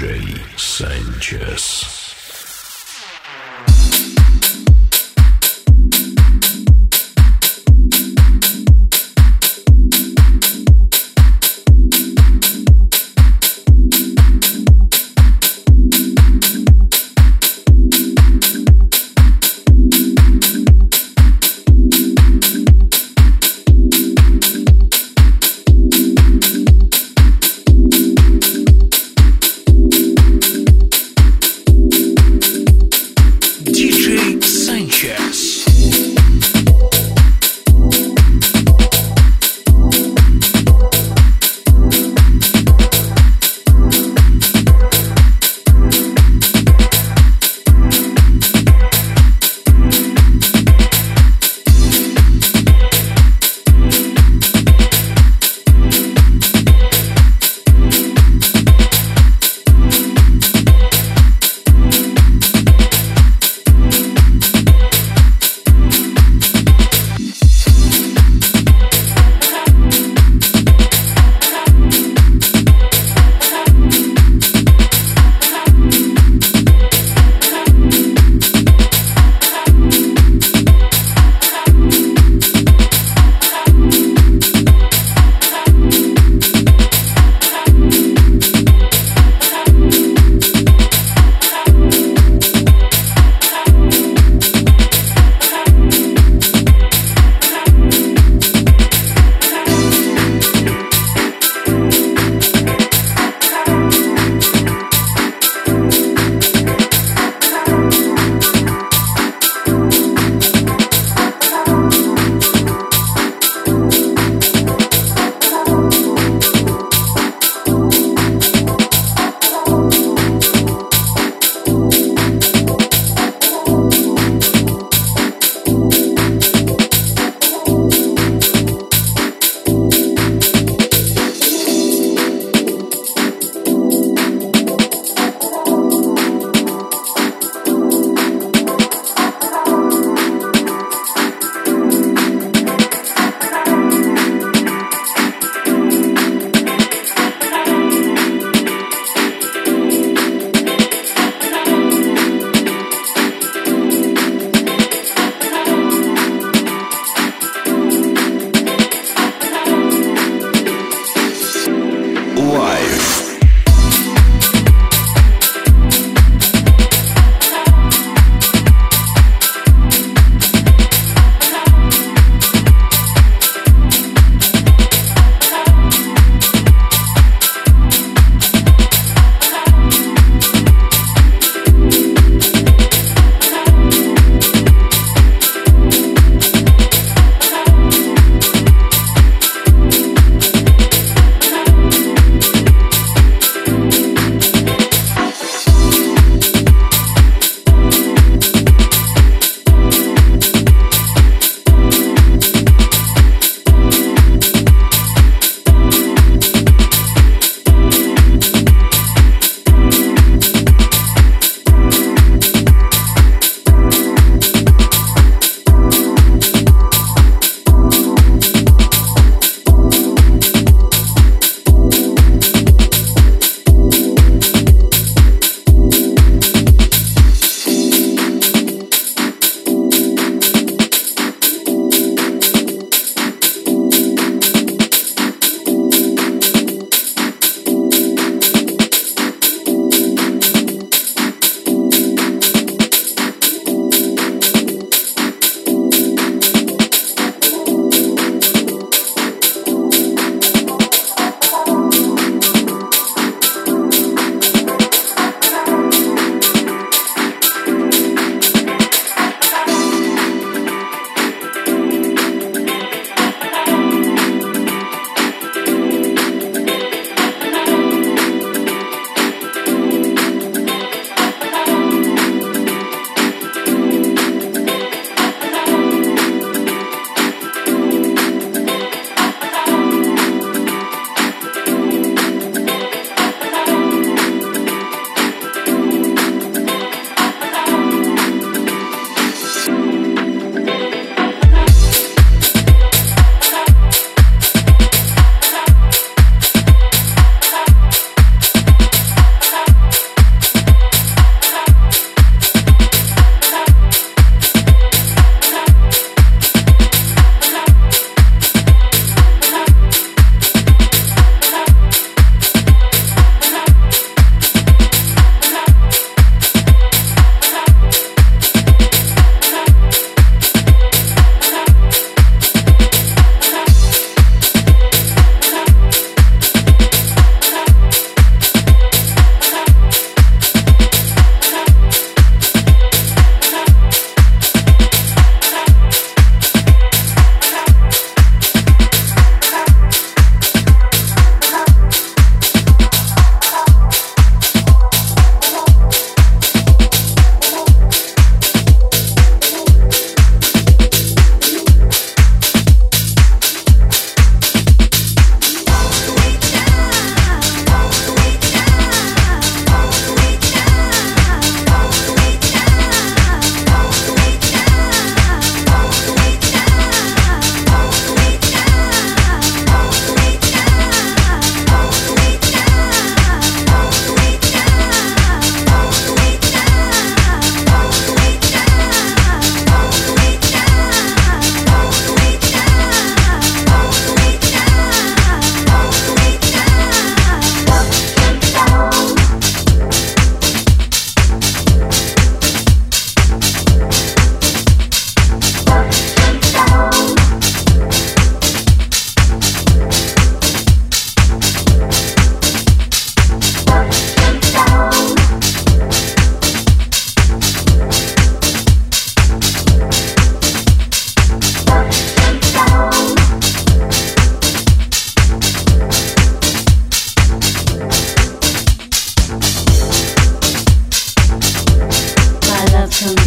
DJ Sanchez.